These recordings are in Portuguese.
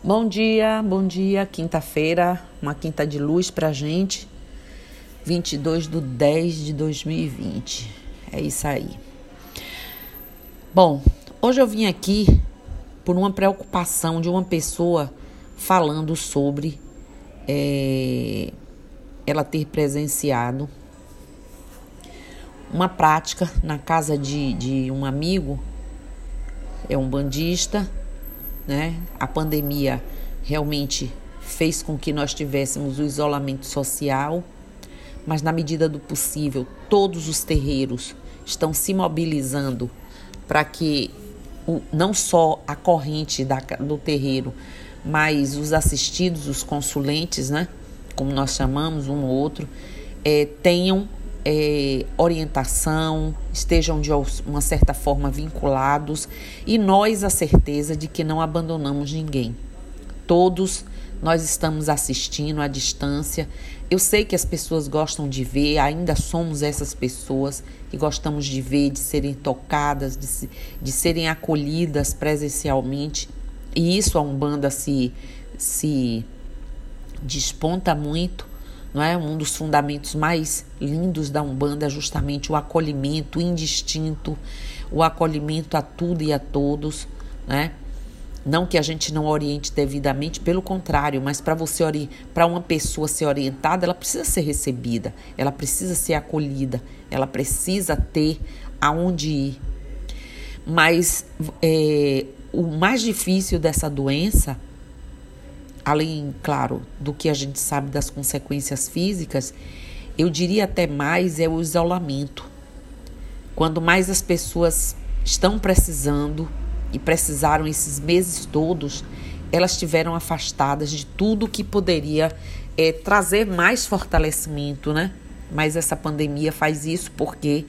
Bom dia, bom dia, quinta-feira, uma quinta de luz pra gente, 22 de 10 de 2020, é isso aí. Bom, hoje eu vim aqui por uma preocupação de uma pessoa falando sobre é, ela ter presenciado uma prática na casa de, de um amigo, é um bandista, né? A pandemia realmente fez com que nós tivéssemos o isolamento social, mas na medida do possível, todos os terreiros estão se mobilizando para que o, não só a corrente da, do terreiro, mas os assistidos, os consulentes, né? Como nós chamamos um ou outro, é, tenham é, orientação, estejam de uma certa forma vinculados e nós a certeza de que não abandonamos ninguém. Todos nós estamos assistindo à distância. Eu sei que as pessoas gostam de ver, ainda somos essas pessoas que gostamos de ver, de serem tocadas, de, de serem acolhidas presencialmente. E isso a Umbanda se, se desponta muito não é? Um dos fundamentos mais lindos da Umbanda é justamente o acolhimento indistinto, o acolhimento a tudo e a todos, né? Não que a gente não oriente devidamente, pelo contrário, mas para você para uma pessoa ser orientada, ela precisa ser recebida, ela precisa ser acolhida, ela precisa ter aonde ir. Mas é, o mais difícil dessa doença além, claro, do que a gente sabe das consequências físicas, eu diria até mais é o isolamento. Quando mais as pessoas estão precisando e precisaram esses meses todos, elas estiveram afastadas de tudo que poderia é, trazer mais fortalecimento, né? Mas essa pandemia faz isso porque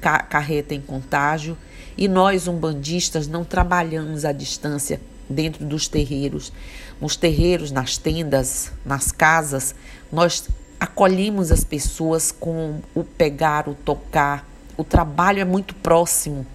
ca carreta em contágio e nós, umbandistas, não trabalhamos à distância dentro dos terreiros. Nos terreiros, nas tendas, nas casas, nós acolhemos as pessoas com o pegar, o tocar. O trabalho é muito próximo,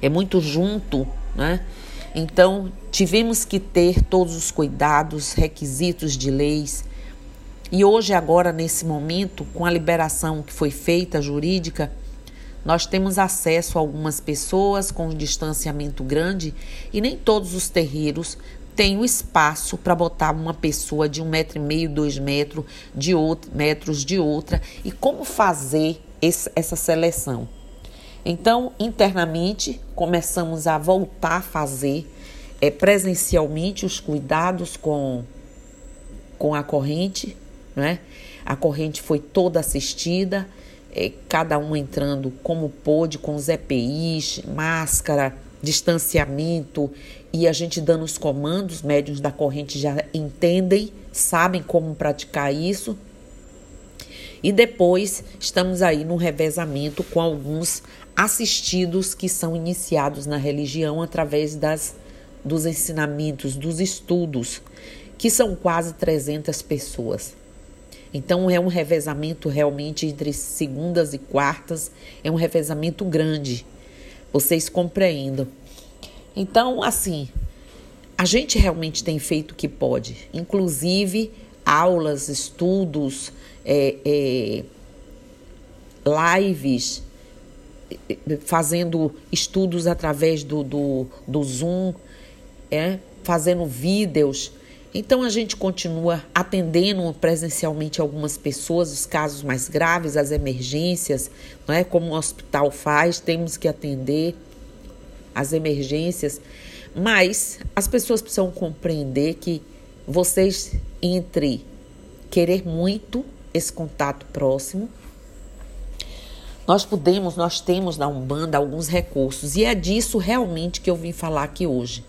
é muito junto, né? Então, tivemos que ter todos os cuidados, requisitos de leis. E hoje, agora, nesse momento, com a liberação que foi feita jurídica, nós temos acesso a algumas pessoas com um distanciamento grande e nem todos os terreiros têm o espaço para botar uma pessoa de um metro e meio, dois metros de outro, metros de outra. E como fazer esse, essa seleção? Então, internamente, começamos a voltar a fazer é, presencialmente os cuidados com, com a corrente, né? A corrente foi toda assistida é, cada um entrando como pôde, com os EPIs, máscara, distanciamento e a gente dando os comandos, médiuns da corrente já entendem, sabem como praticar isso. E depois estamos aí no revezamento com alguns assistidos que são iniciados na religião através das, dos ensinamentos, dos estudos, que são quase 300 pessoas. Então é um revezamento realmente entre segundas e quartas, é um revezamento grande. Vocês compreendam. Então, assim, a gente realmente tem feito o que pode, inclusive aulas, estudos, é, é, lives, fazendo estudos através do, do, do Zoom, é, fazendo vídeos então a gente continua atendendo presencialmente algumas pessoas, os casos mais graves, as emergências, não é? Como o hospital faz, temos que atender as emergências, mas as pessoas precisam compreender que vocês entre querer muito esse contato próximo, nós podemos, nós temos na Umbanda alguns recursos e é disso realmente que eu vim falar aqui hoje.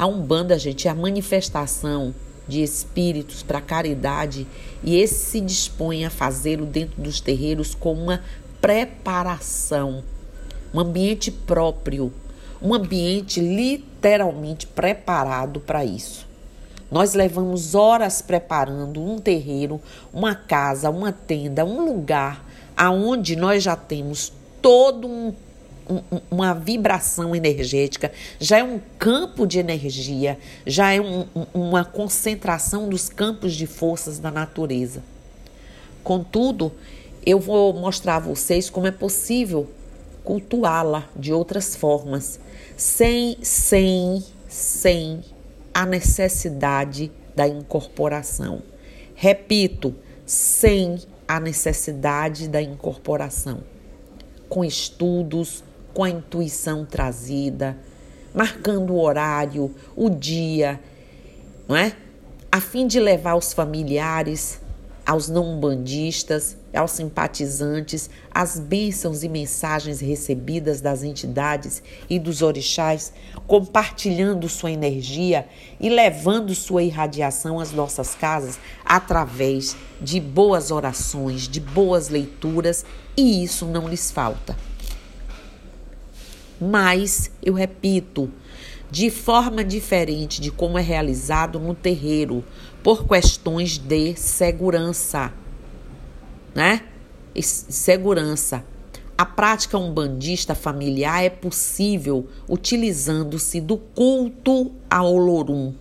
A Umbanda, gente, é a manifestação de espíritos para caridade e esse se dispõe a fazê-lo dentro dos terreiros com uma preparação, um ambiente próprio, um ambiente literalmente preparado para isso. Nós levamos horas preparando um terreiro, uma casa, uma tenda, um lugar aonde nós já temos todo um um, uma vibração energética, já é um campo de energia, já é um, uma concentração dos campos de forças da natureza. Contudo, eu vou mostrar a vocês como é possível cultuá-la de outras formas, sem, sem, sem a necessidade da incorporação. Repito, sem a necessidade da incorporação. Com estudos, com a intuição trazida, marcando o horário, o dia, não é? A fim de levar os familiares, aos não bandistas, aos simpatizantes, as bênçãos e mensagens recebidas das entidades e dos orixás, compartilhando sua energia e levando sua irradiação às nossas casas através de boas orações, de boas leituras, e isso não lhes falta. Mas, eu repito, de forma diferente de como é realizado no terreiro, por questões de segurança, né? Segurança. A prática umbandista familiar é possível utilizando-se do culto ao Olorum.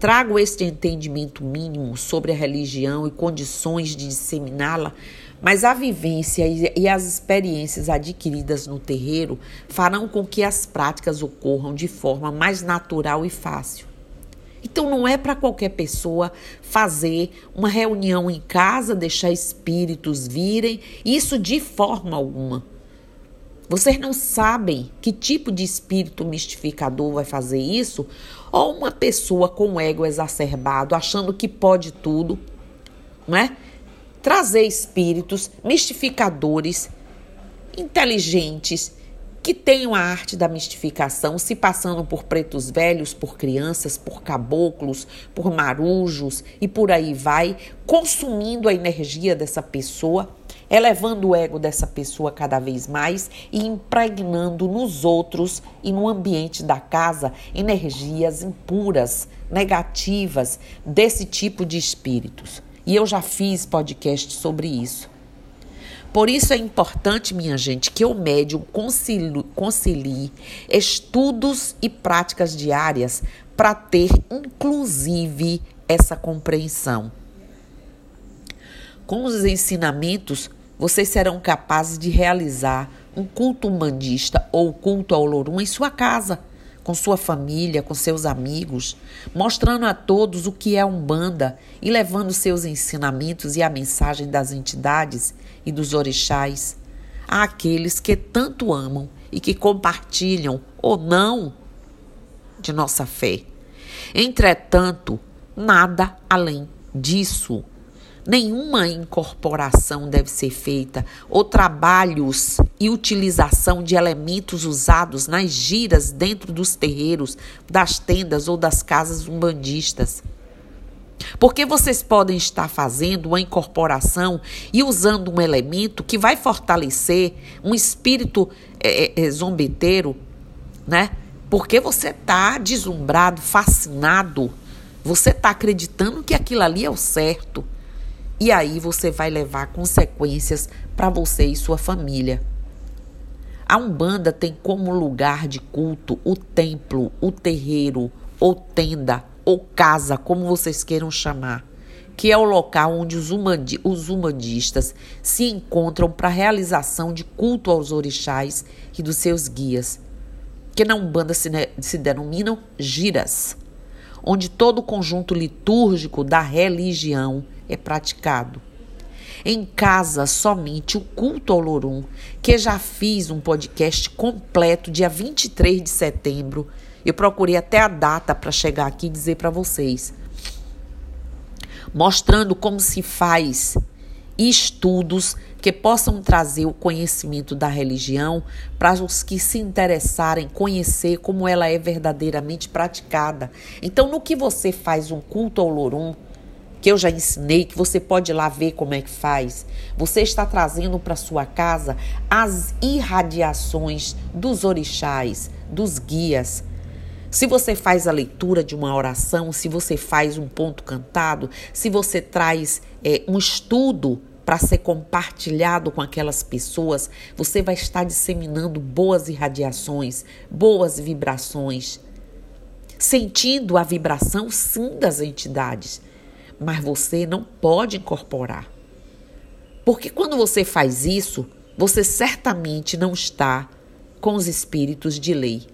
Trago este entendimento mínimo sobre a religião e condições de disseminá-la mas a vivência e as experiências adquiridas no terreiro farão com que as práticas ocorram de forma mais natural e fácil. Então não é para qualquer pessoa fazer uma reunião em casa, deixar espíritos virem, isso de forma alguma. Vocês não sabem que tipo de espírito mistificador vai fazer isso? Ou uma pessoa com ego exacerbado, achando que pode tudo, não é? Trazer espíritos mistificadores, inteligentes, que tenham a arte da mistificação, se passando por pretos velhos, por crianças, por caboclos, por marujos e por aí vai, consumindo a energia dessa pessoa, elevando o ego dessa pessoa cada vez mais e impregnando nos outros e no ambiente da casa energias impuras, negativas desse tipo de espíritos. E eu já fiz podcast sobre isso. Por isso é importante, minha gente, que o médium concilie, concilie estudos e práticas diárias para ter, inclusive, essa compreensão. Com os ensinamentos, vocês serão capazes de realizar um culto humanista ou culto ao Lorum em sua casa com sua família, com seus amigos, mostrando a todos o que é Umbanda e levando seus ensinamentos e a mensagem das entidades e dos orixás àqueles que tanto amam e que compartilham ou não de nossa fé. Entretanto, nada além disso Nenhuma incorporação deve ser feita ou trabalhos e utilização de elementos usados nas giras dentro dos terreiros, das tendas ou das casas umbandistas. Porque vocês podem estar fazendo uma incorporação e usando um elemento que vai fortalecer um espírito é, é, é zombeteiro, né? Porque você está deslumbrado, fascinado, você está acreditando que aquilo ali é o certo. E aí você vai levar consequências para você e sua família. A Umbanda tem como lugar de culto o templo, o terreiro, ou tenda, ou casa, como vocês queiram chamar, que é o local onde os, umandi os umbandistas se encontram para a realização de culto aos orixás e dos seus guias, que na Umbanda se, se denominam giras, onde todo o conjunto litúrgico da religião é praticado. Em casa, somente o culto ao Lorum, que já fiz um podcast completo dia 23 de setembro. Eu procurei até a data para chegar aqui e dizer para vocês. Mostrando como se faz estudos que possam trazer o conhecimento da religião para os que se interessarem conhecer como ela é verdadeiramente praticada. Então, no que você faz um culto ao Lorum, que eu já ensinei, que você pode ir lá ver como é que faz. Você está trazendo para sua casa as irradiações dos orixás, dos guias. Se você faz a leitura de uma oração, se você faz um ponto cantado, se você traz é, um estudo para ser compartilhado com aquelas pessoas, você vai estar disseminando boas irradiações, boas vibrações, sentindo a vibração sim das entidades, mas você não pode incorporar. Porque quando você faz isso, você certamente não está com os espíritos de lei.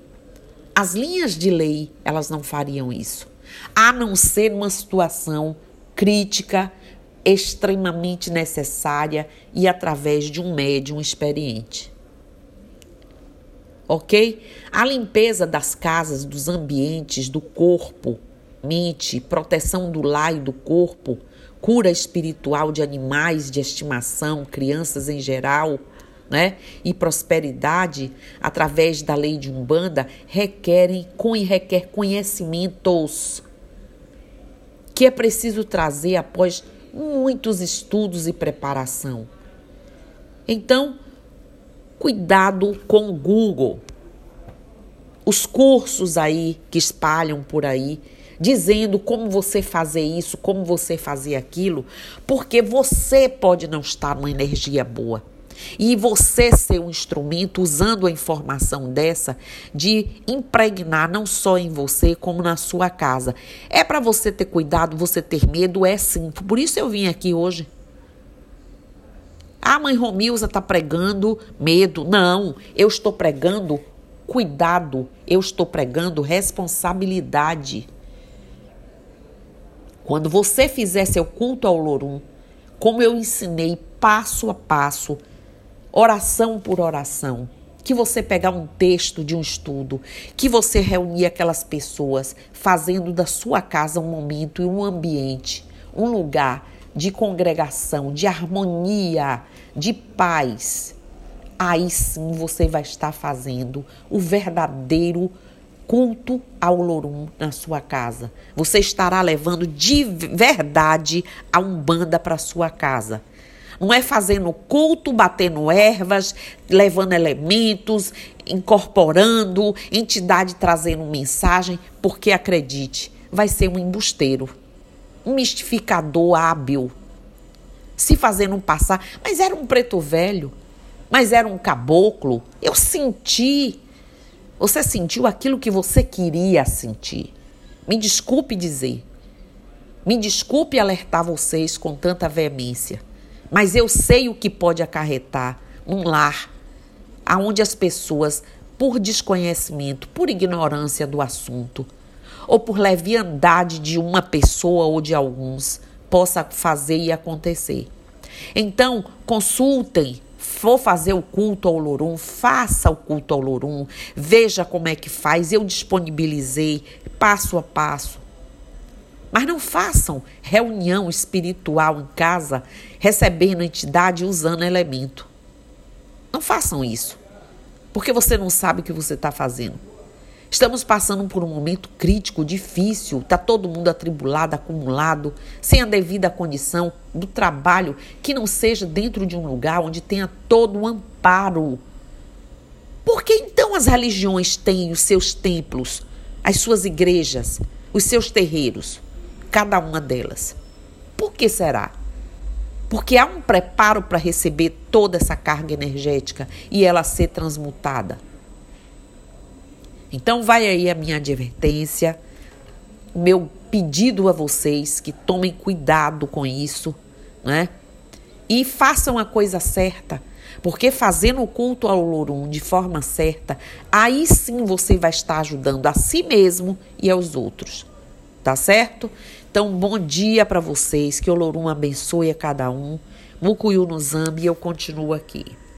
As linhas de lei, elas não fariam isso, a não ser uma situação crítica, extremamente necessária e através de um médium experiente. Ok? A limpeza das casas, dos ambientes, do corpo, mente, proteção do lar e do corpo, cura espiritual de animais de estimação, crianças em geral, né? E prosperidade através da lei de Umbanda requerem e requer conhecimentos que é preciso trazer após muitos estudos e preparação. Então, cuidado com o Google. Os cursos aí que espalham por aí, dizendo como você fazer isso, como você fazer aquilo, porque você pode não estar numa energia boa. E você ser um instrumento usando a informação dessa de impregnar não só em você, como na sua casa. É para você ter cuidado, você ter medo, é sim. Por isso eu vim aqui hoje. A mãe Romilza está pregando medo. Não, eu estou pregando cuidado, eu estou pregando responsabilidade. Quando você fizer seu culto ao Lorum, como eu ensinei passo a passo, oração por oração, que você pegar um texto de um estudo, que você reunir aquelas pessoas, fazendo da sua casa um momento e um ambiente, um lugar de congregação, de harmonia, de paz. Aí sim você vai estar fazendo o verdadeiro culto ao Lorum na sua casa. Você estará levando de verdade a Umbanda para sua casa. Não é fazendo culto, batendo ervas, levando elementos, incorporando, entidade trazendo mensagem, porque acredite, vai ser um embusteiro, um mistificador hábil, se fazendo passar. Mas era um preto velho, mas era um caboclo. Eu senti. Você sentiu aquilo que você queria sentir. Me desculpe dizer. Me desculpe alertar vocês com tanta veemência. Mas eu sei o que pode acarretar um lar aonde as pessoas, por desconhecimento, por ignorância do assunto, ou por leviandade de uma pessoa ou de alguns, possa fazer e acontecer. Então, consultem, for fazer o culto ao Lorum, faça o culto ao Lorum, veja como é que faz. Eu disponibilizei passo a passo. Mas não façam reunião espiritual em casa recebendo entidade usando elemento. Não façam isso, porque você não sabe o que você está fazendo. Estamos passando por um momento crítico, difícil, está todo mundo atribulado, acumulado, sem a devida condição do trabalho, que não seja dentro de um lugar onde tenha todo o amparo. Por que então as religiões têm os seus templos, as suas igrejas, os seus terreiros? Cada uma delas. Por que será? Porque há um preparo para receber toda essa carga energética e ela ser transmutada. Então, vai aí a minha advertência, meu pedido a vocês que tomem cuidado com isso, né? E façam a coisa certa, porque fazendo o culto ao Lorum de forma certa, aí sim você vai estar ajudando a si mesmo e aos outros. Tá certo? Então, bom dia para vocês. Que o Lorum abençoe a cada um. Mucuyu nos ame e eu continuo aqui.